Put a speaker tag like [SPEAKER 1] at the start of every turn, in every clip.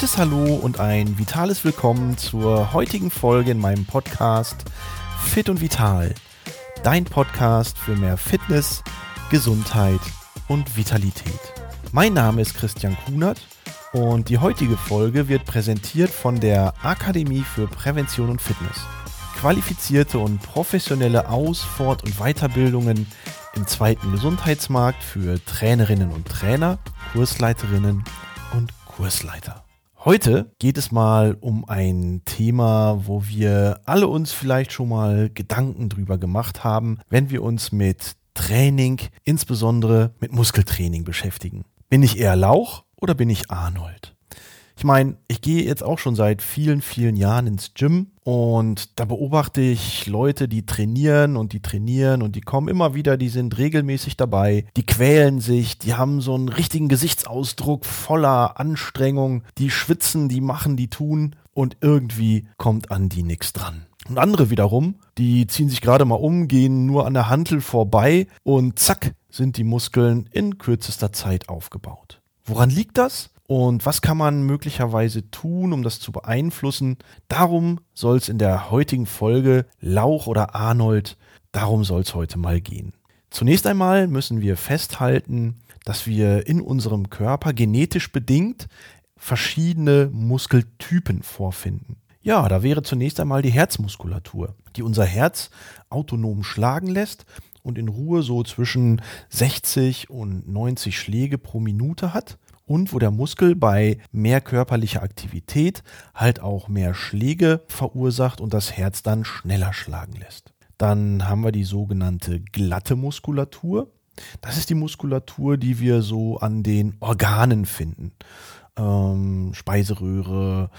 [SPEAKER 1] fettes Hallo und ein vitales Willkommen zur heutigen Folge in meinem Podcast Fit und Vital. Dein Podcast für mehr Fitness, Gesundheit und Vitalität. Mein Name ist Christian Kunert und die heutige Folge wird präsentiert von der Akademie für Prävention und Fitness. Qualifizierte und professionelle Aus-, Fort- und Weiterbildungen im zweiten Gesundheitsmarkt für Trainerinnen und Trainer, Kursleiterinnen und Kursleiter. Heute geht es mal um ein Thema, wo wir alle uns vielleicht schon mal Gedanken drüber gemacht haben, wenn wir uns mit Training, insbesondere mit Muskeltraining beschäftigen. Bin ich eher Lauch oder bin ich Arnold? Ich meine, ich gehe jetzt auch schon seit vielen, vielen Jahren ins Gym und da beobachte ich Leute, die trainieren und die trainieren und die kommen immer wieder, die sind regelmäßig dabei, die quälen sich, die haben so einen richtigen Gesichtsausdruck voller Anstrengung, die schwitzen, die machen, die tun und irgendwie kommt an die nichts dran. Und andere wiederum, die ziehen sich gerade mal um, gehen nur an der Hantel vorbei und zack sind die Muskeln in kürzester Zeit aufgebaut. Woran liegt das? Und was kann man möglicherweise tun, um das zu beeinflussen. Darum soll es in der heutigen Folge Lauch oder Arnold, darum soll es heute mal gehen. Zunächst einmal müssen wir festhalten, dass wir in unserem Körper genetisch bedingt verschiedene Muskeltypen vorfinden. Ja, da wäre zunächst einmal die Herzmuskulatur, die unser Herz autonom schlagen lässt und in Ruhe so zwischen 60 und 90 Schläge pro Minute hat und wo der Muskel bei mehr körperlicher Aktivität halt auch mehr Schläge verursacht und das Herz dann schneller schlagen lässt. Dann haben wir die sogenannte glatte Muskulatur. Das ist die Muskulatur, die wir so an den Organen finden. Ähm, Speiseröhre,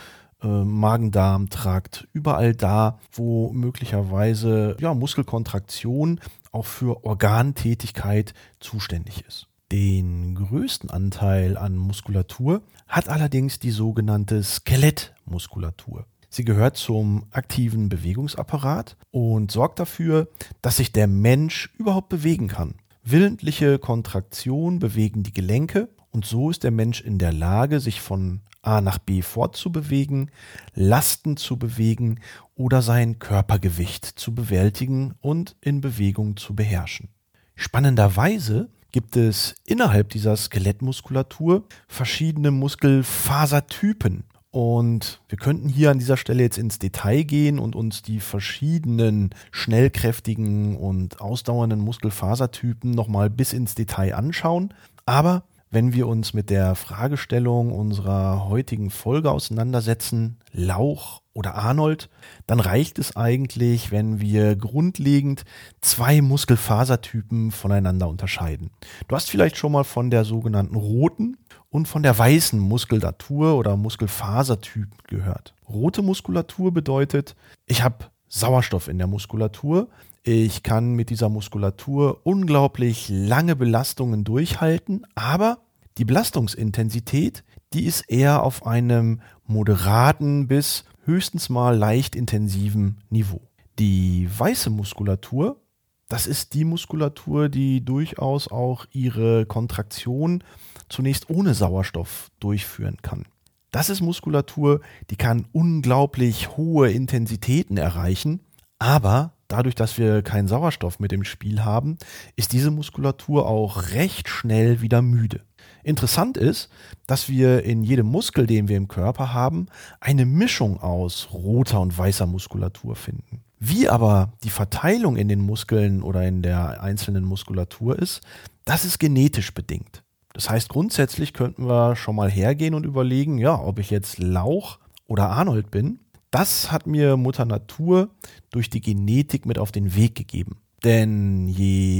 [SPEAKER 1] äh, Magen-Darm-Trakt, überall da, wo möglicherweise ja, Muskelkontraktion auch für Organtätigkeit zuständig ist. Den größten Anteil an Muskulatur hat allerdings die sogenannte Skelettmuskulatur. Sie gehört zum aktiven Bewegungsapparat und sorgt dafür, dass sich der Mensch überhaupt bewegen kann. Willentliche Kontraktion bewegen die Gelenke und so ist der Mensch in der Lage, sich von A nach B fortzubewegen, Lasten zu bewegen oder sein Körpergewicht zu bewältigen und in Bewegung zu beherrschen. Spannenderweise gibt es innerhalb dieser Skelettmuskulatur verschiedene Muskelfasertypen. Und wir könnten hier an dieser Stelle jetzt ins Detail gehen und uns die verschiedenen schnellkräftigen und ausdauernden Muskelfasertypen nochmal bis ins Detail anschauen. Aber wenn wir uns mit der Fragestellung unserer heutigen Folge auseinandersetzen, Lauch oder Arnold, dann reicht es eigentlich, wenn wir grundlegend zwei Muskelfasertypen voneinander unterscheiden. Du hast vielleicht schon mal von der sogenannten roten und von der weißen Muskulatur oder Muskelfasertyp gehört. Rote Muskulatur bedeutet, ich habe Sauerstoff in der Muskulatur. Ich kann mit dieser Muskulatur unglaublich lange Belastungen durchhalten, aber die Belastungsintensität, die ist eher auf einem moderaten bis höchstens mal leicht intensiven Niveau. Die weiße Muskulatur, das ist die Muskulatur, die durchaus auch ihre Kontraktion zunächst ohne Sauerstoff durchführen kann. Das ist Muskulatur, die kann unglaublich hohe Intensitäten erreichen, aber dadurch, dass wir keinen Sauerstoff mit im Spiel haben, ist diese Muskulatur auch recht schnell wieder müde. Interessant ist, dass wir in jedem Muskel, den wir im Körper haben, eine Mischung aus roter und weißer Muskulatur finden. Wie aber die Verteilung in den Muskeln oder in der einzelnen Muskulatur ist, das ist genetisch bedingt. Das heißt, grundsätzlich könnten wir schon mal hergehen und überlegen, ja, ob ich jetzt Lauch oder Arnold bin. Das hat mir Mutter Natur durch die Genetik mit auf den Weg gegeben. Denn je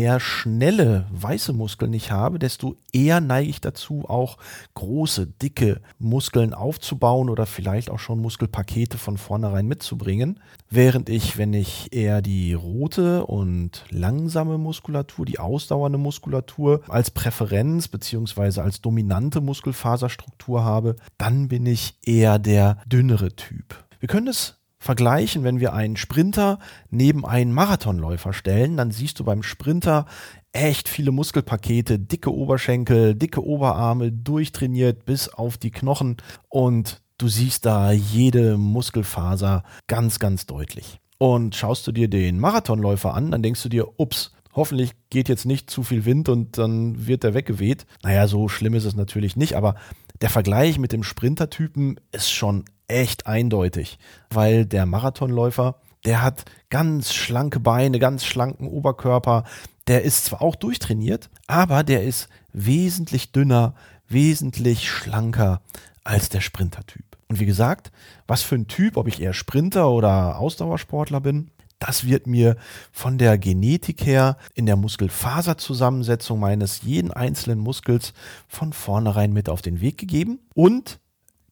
[SPEAKER 1] mehr schnelle weiße Muskeln ich habe, desto eher neige ich dazu, auch große, dicke Muskeln aufzubauen oder vielleicht auch schon Muskelpakete von vornherein mitzubringen. Während ich, wenn ich eher die rote und langsame Muskulatur, die ausdauernde Muskulatur als Präferenz beziehungsweise als dominante Muskelfaserstruktur habe, dann bin ich eher der dünnere Typ. Wir können es vergleichen, wenn wir einen Sprinter neben einen Marathonläufer stellen, dann siehst du beim Sprinter echt viele Muskelpakete, dicke Oberschenkel, dicke Oberarme, durchtrainiert bis auf die Knochen und du siehst da jede Muskelfaser ganz, ganz deutlich. Und schaust du dir den Marathonläufer an, dann denkst du dir, ups, hoffentlich geht jetzt nicht zu viel Wind und dann wird der weggeweht. Naja, so schlimm ist es natürlich nicht, aber der Vergleich mit dem Sprintertypen ist schon echt eindeutig, weil der Marathonläufer, der hat ganz schlanke Beine, ganz schlanken Oberkörper, der ist zwar auch durchtrainiert, aber der ist wesentlich dünner, wesentlich schlanker als der Sprintertyp. Und wie gesagt, was für ein Typ, ob ich eher Sprinter oder Ausdauersportler bin, das wird mir von der Genetik her in der Muskelfaserzusammensetzung meines jeden einzelnen Muskels von vornherein mit auf den Weg gegeben. Und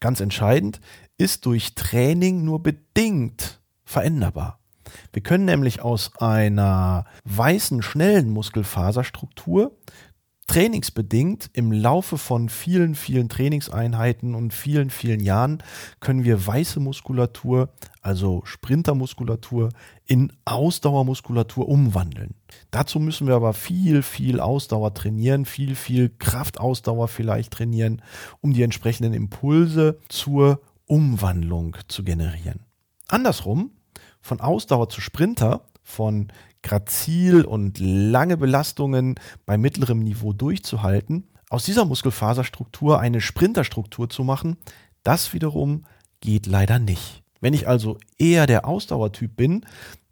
[SPEAKER 1] ganz entscheidend, ist durch Training nur bedingt veränderbar. Wir können nämlich aus einer weißen, schnellen Muskelfaserstruktur trainingsbedingt im Laufe von vielen, vielen Trainingseinheiten und vielen, vielen Jahren können wir weiße Muskulatur, also Sprintermuskulatur, in Ausdauermuskulatur umwandeln. Dazu müssen wir aber viel, viel Ausdauer trainieren, viel, viel Kraftausdauer vielleicht trainieren, um die entsprechenden Impulse zur Umwandlung zu generieren. Andersrum, von Ausdauer zu Sprinter, von grazil und lange Belastungen bei mittlerem Niveau durchzuhalten, aus dieser Muskelfaserstruktur eine Sprinterstruktur zu machen, das wiederum geht leider nicht. Wenn ich also eher der Ausdauertyp bin,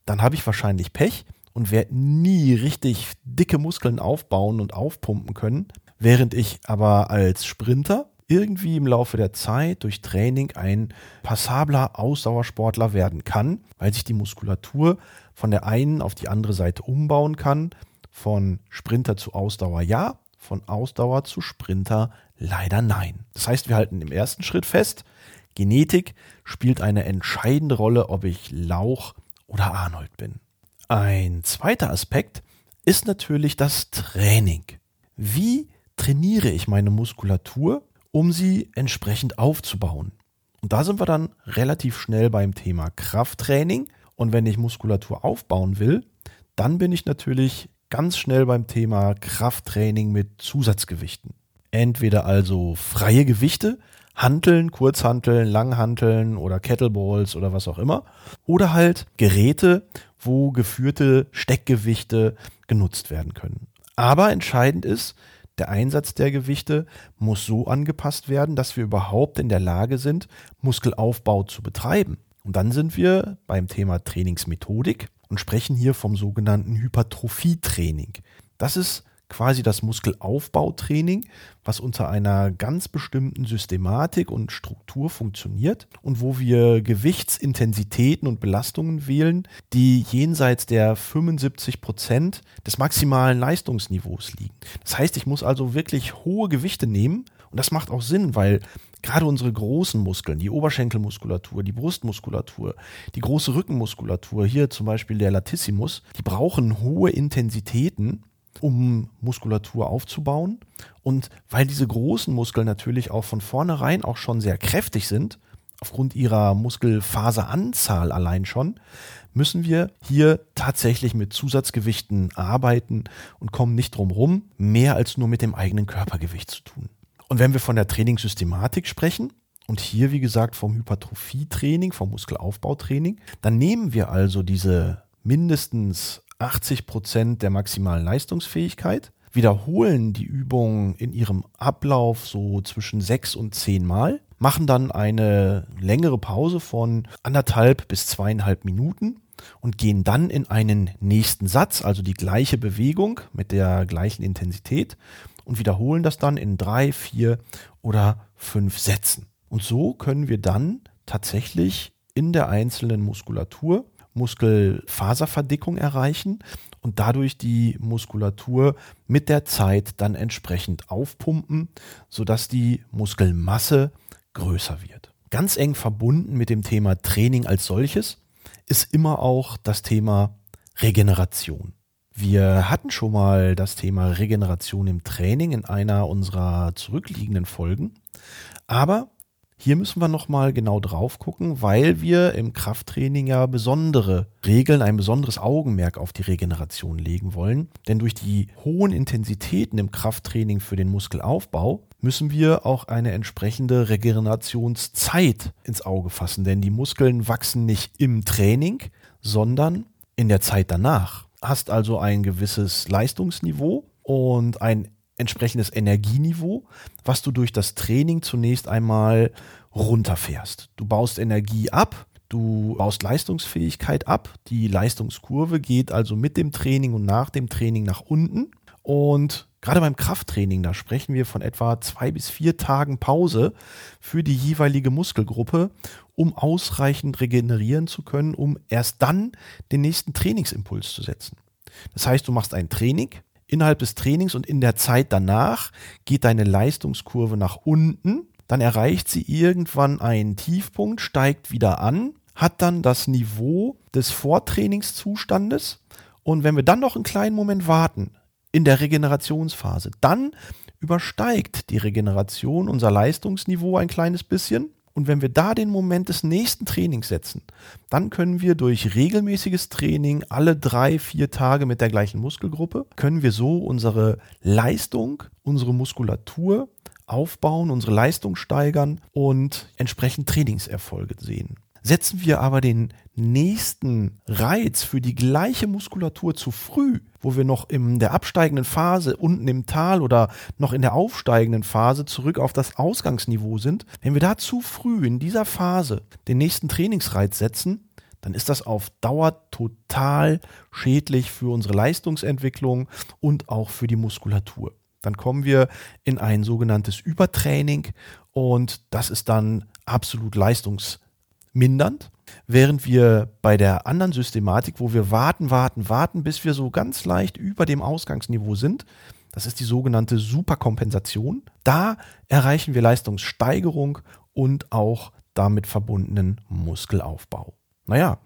[SPEAKER 1] dann habe ich wahrscheinlich Pech und werde nie richtig dicke Muskeln aufbauen und aufpumpen können, während ich aber als Sprinter irgendwie im Laufe der Zeit durch Training ein passabler Ausdauersportler werden kann, weil sich die Muskulatur von der einen auf die andere Seite umbauen kann. Von Sprinter zu Ausdauer ja, von Ausdauer zu Sprinter leider nein. Das heißt, wir halten im ersten Schritt fest, Genetik spielt eine entscheidende Rolle, ob ich Lauch oder Arnold bin. Ein zweiter Aspekt ist natürlich das Training. Wie trainiere ich meine Muskulatur um sie entsprechend aufzubauen. Und da sind wir dann relativ schnell beim Thema Krafttraining. Und wenn ich Muskulatur aufbauen will, dann bin ich natürlich ganz schnell beim Thema Krafttraining mit Zusatzgewichten. Entweder also freie Gewichte, Hanteln, Kurzhanteln, Langhanteln oder Kettleballs oder was auch immer. Oder halt Geräte, wo geführte Steckgewichte genutzt werden können. Aber entscheidend ist, der Einsatz der Gewichte muss so angepasst werden, dass wir überhaupt in der Lage sind, Muskelaufbau zu betreiben. Und dann sind wir beim Thema Trainingsmethodik und sprechen hier vom sogenannten Hypertrophietraining. Das ist quasi das Muskelaufbautraining, was unter einer ganz bestimmten Systematik und Struktur funktioniert und wo wir Gewichtsintensitäten und Belastungen wählen, die jenseits der 75 Prozent des maximalen Leistungsniveaus liegen. Das heißt, ich muss also wirklich hohe Gewichte nehmen und das macht auch Sinn, weil gerade unsere großen Muskeln, die Oberschenkelmuskulatur, die Brustmuskulatur, die große Rückenmuskulatur, hier zum Beispiel der Latissimus, die brauchen hohe Intensitäten, um Muskulatur aufzubauen. Und weil diese großen Muskeln natürlich auch von vornherein auch schon sehr kräftig sind, aufgrund ihrer Muskelfaseranzahl allein schon, müssen wir hier tatsächlich mit Zusatzgewichten arbeiten und kommen nicht drum rum, mehr als nur mit dem eigenen Körpergewicht zu tun. Und wenn wir von der Trainingssystematik sprechen, und hier, wie gesagt, vom Hypertrophietraining, vom Muskelaufbautraining, dann nehmen wir also diese mindestens 80 Prozent der maximalen Leistungsfähigkeit, wiederholen die Übung in ihrem Ablauf so zwischen sechs und zehn Mal, machen dann eine längere Pause von anderthalb bis zweieinhalb Minuten und gehen dann in einen nächsten Satz, also die gleiche Bewegung mit der gleichen Intensität und wiederholen das dann in drei, vier oder fünf Sätzen. Und so können wir dann tatsächlich in der einzelnen Muskulatur Muskelfaserverdickung erreichen und dadurch die Muskulatur mit der Zeit dann entsprechend aufpumpen, sodass die Muskelmasse größer wird. Ganz eng verbunden mit dem Thema Training als solches ist immer auch das Thema Regeneration. Wir hatten schon mal das Thema Regeneration im Training in einer unserer zurückliegenden Folgen, aber Hier müssen wir nochmal genau drauf gucken, weil wir im Krafttraining ja besondere Regeln, ein besonderes Augenmerk auf die Regeneration legen wollen. Denn durch die hohen Intensitäten im Krafttraining für den Muskelaufbau müssen wir auch eine entsprechende Regenerationszeit ins Auge fassen. Denn die Muskeln wachsen nicht im Training, sondern in der Zeit danach. Hast also ein gewisses Leistungsniveau und ein entsprechendes Energieniveau, was du durch das Training zunächst einmal runterfährst. Du baust Energie ab, du baust Leistungsfähigkeit ab. Die Leistungskurve geht also mit dem Training und nach dem Training nach unten. Und gerade beim Krafttraining, da sprechen wir von etwa zwei bis vier Tagen Pause für die jeweilige Muskelgruppe, um ausreichend regenerieren zu können, um erst dann den nächsten Trainingsimpuls zu setzen. Das heißt, du machst ein Training, innerhalb des Trainings und in der Zeit danach geht deine Leistungskurve nach unten, dann erreicht sie irgendwann einen Tiefpunkt, steigt wieder an, hat dann das Niveau des Vortrainingszustandes und wenn wir dann noch einen kleinen Moment warten in der Regenerationsphase, dann übersteigt die Regeneration unser Leistungsniveau ein kleines bisschen und wenn wir da den Moment des nächsten Trainings setzen, dann können wir durch regelmäßiges Training alle drei, vier Tage mit der gleichen Muskelgruppe, können wir so unsere Leistung, unsere Muskulatur aufbauen, unsere Leistung steigern und entsprechend Trainingserfolge sehen. Setzen wir aber den nächsten Reiz für die gleiche Muskulatur zu früh, wo wir noch in der absteigenden Phase unten im Tal oder noch in der aufsteigenden Phase zurück auf das Ausgangsniveau sind, wenn wir da zu früh in dieser Phase den nächsten Trainingsreiz setzen, dann ist das auf Dauer total schädlich für unsere Leistungsentwicklung und auch für die Muskulatur. Dann kommen wir in ein sogenanntes Übertraining und das ist dann absolut leistungsfähig mindernd, während wir bei der anderen Systematik, wo wir warten, warten, warten, bis wir so ganz leicht über dem Ausgangsniveau sind, das ist die sogenannte Superkompensation, da erreichen wir Leistungssteigerung und auch damit verbundenen Muskelaufbau. Naja,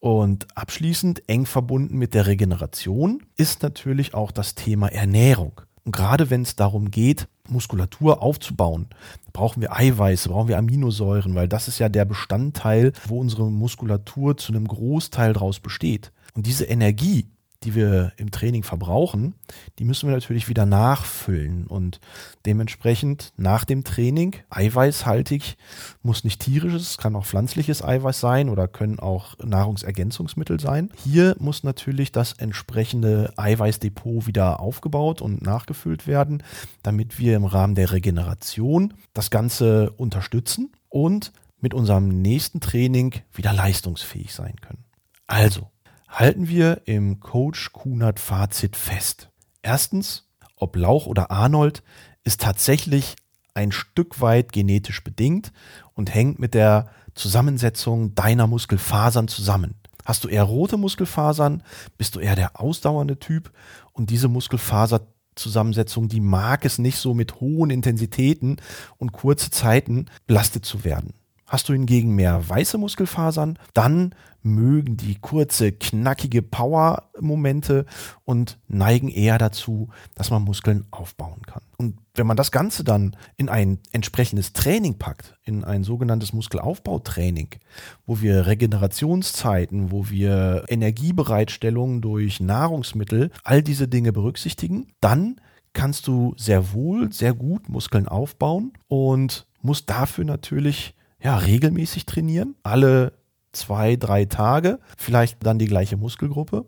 [SPEAKER 1] und abschließend eng verbunden mit der Regeneration ist natürlich auch das Thema Ernährung. Und gerade wenn es darum geht, Muskulatur aufzubauen, brauchen wir Eiweiße, brauchen wir Aminosäuren, weil das ist ja der Bestandteil, wo unsere Muskulatur zu einem Großteil draus besteht. Und diese Energie, die wir im Training verbrauchen, die müssen wir natürlich wieder nachfüllen und dementsprechend nach dem Training eiweißhaltig muss nicht tierisches, es kann auch pflanzliches Eiweiß sein oder können auch Nahrungsergänzungsmittel sein. Hier muss natürlich das entsprechende Eiweißdepot wieder aufgebaut und nachgefüllt werden, damit wir im Rahmen der Regeneration das Ganze unterstützen und mit unserem nächsten Training wieder leistungsfähig sein können. Also, halten wir im Coach Kunert Fazit fest. Erstens, ob Lauch oder Arnold ist tatsächlich ein Stück weit genetisch bedingt und hängt mit der Zusammensetzung deiner Muskelfasern zusammen. Hast du eher rote Muskelfasern, bist du eher der ausdauernde Typ und diese Muskelfaserzusammensetzung, die mag es nicht so mit hohen Intensitäten und kurze Zeiten belastet zu werden. Hast du hingegen mehr weiße Muskelfasern, dann mögen die kurze, knackige Power-Momente und neigen eher dazu, dass man Muskeln aufbauen kann. Und wenn man das Ganze dann in ein entsprechendes Training packt, in ein sogenanntes Muskelaufbautraining, wo wir Regenerationszeiten, wo wir Energiebereitstellung durch Nahrungsmittel, all diese Dinge berücksichtigen, dann kannst du sehr wohl, sehr gut Muskeln aufbauen und musst dafür natürlich ja, regelmäßig trainieren, alle zwei, drei Tage, vielleicht dann die gleiche Muskelgruppe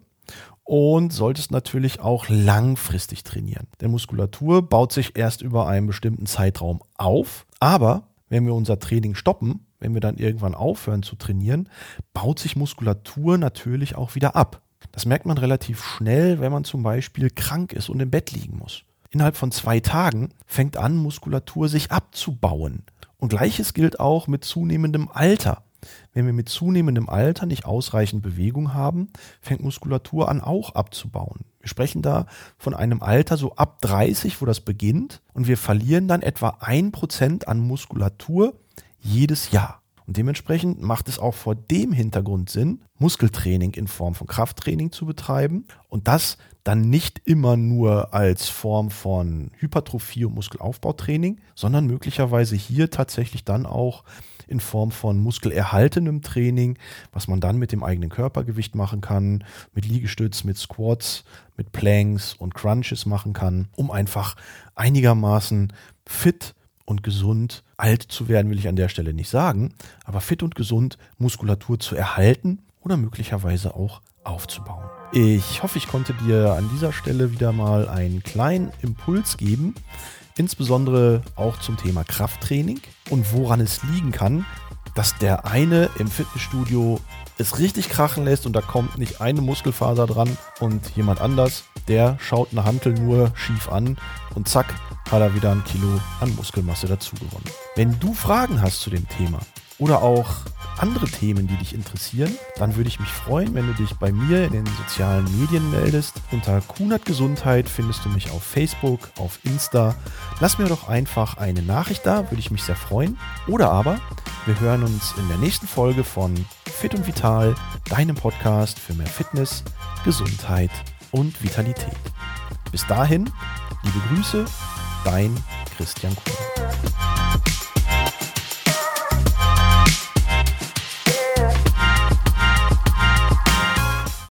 [SPEAKER 1] und solltest natürlich auch langfristig trainieren. Denn Muskulatur baut sich erst über einen bestimmten Zeitraum auf, aber wenn wir unser Training stoppen, wenn wir dann irgendwann aufhören zu trainieren, baut sich Muskulatur natürlich auch wieder ab. Das merkt man relativ schnell, wenn man zum Beispiel krank ist und im Bett liegen muss. Innerhalb von zwei Tagen fängt an, Muskulatur sich abzubauen. Und gleiches gilt auch mit zunehmendem Alter. Wenn wir mit zunehmendem Alter nicht ausreichend Bewegung haben, fängt Muskulatur an auch abzubauen. Wir sprechen da von einem Alter so ab 30, wo das beginnt und wir verlieren dann etwa ein Prozent an Muskulatur jedes Jahr. Und dementsprechend macht es auch vor dem Hintergrund Sinn, Muskeltraining in Form von Krafttraining zu betreiben und das dann nicht immer nur als Form von Hypertrophie und Muskelaufbautraining, sondern möglicherweise hier tatsächlich dann auch in Form von muskelerhaltenem Training, was man dann mit dem eigenen Körpergewicht machen kann, mit Liegestütz, mit Squats, mit Planks und Crunches machen kann, um einfach einigermaßen fit und gesund alt zu werden, will ich an der Stelle nicht sagen, aber fit und gesund Muskulatur zu erhalten oder möglicherweise auch aufzubauen. Ich hoffe, ich konnte dir an dieser Stelle wieder mal einen kleinen Impuls geben, insbesondere auch zum Thema Krafttraining und woran es liegen kann, dass der eine im Fitnessstudio es richtig krachen lässt und da kommt nicht eine Muskelfaser dran und jemand anders, der schaut eine Hantel nur schief an und zack, hat er wieder ein Kilo an Muskelmasse dazu gewonnen. Wenn du Fragen hast zu dem Thema oder auch andere Themen, die dich interessieren, dann würde ich mich freuen, wenn du dich bei mir in den sozialen Medien meldest. Unter Kunert Gesundheit findest du mich auf Facebook, auf Insta. Lass mir doch einfach eine Nachricht da, würde ich mich sehr freuen. Oder aber wir hören uns in der nächsten Folge von Fit und Vital, deinem Podcast für mehr Fitness, Gesundheit und Vitalität. Bis dahin, liebe Grüße, dein Christian Kuhn.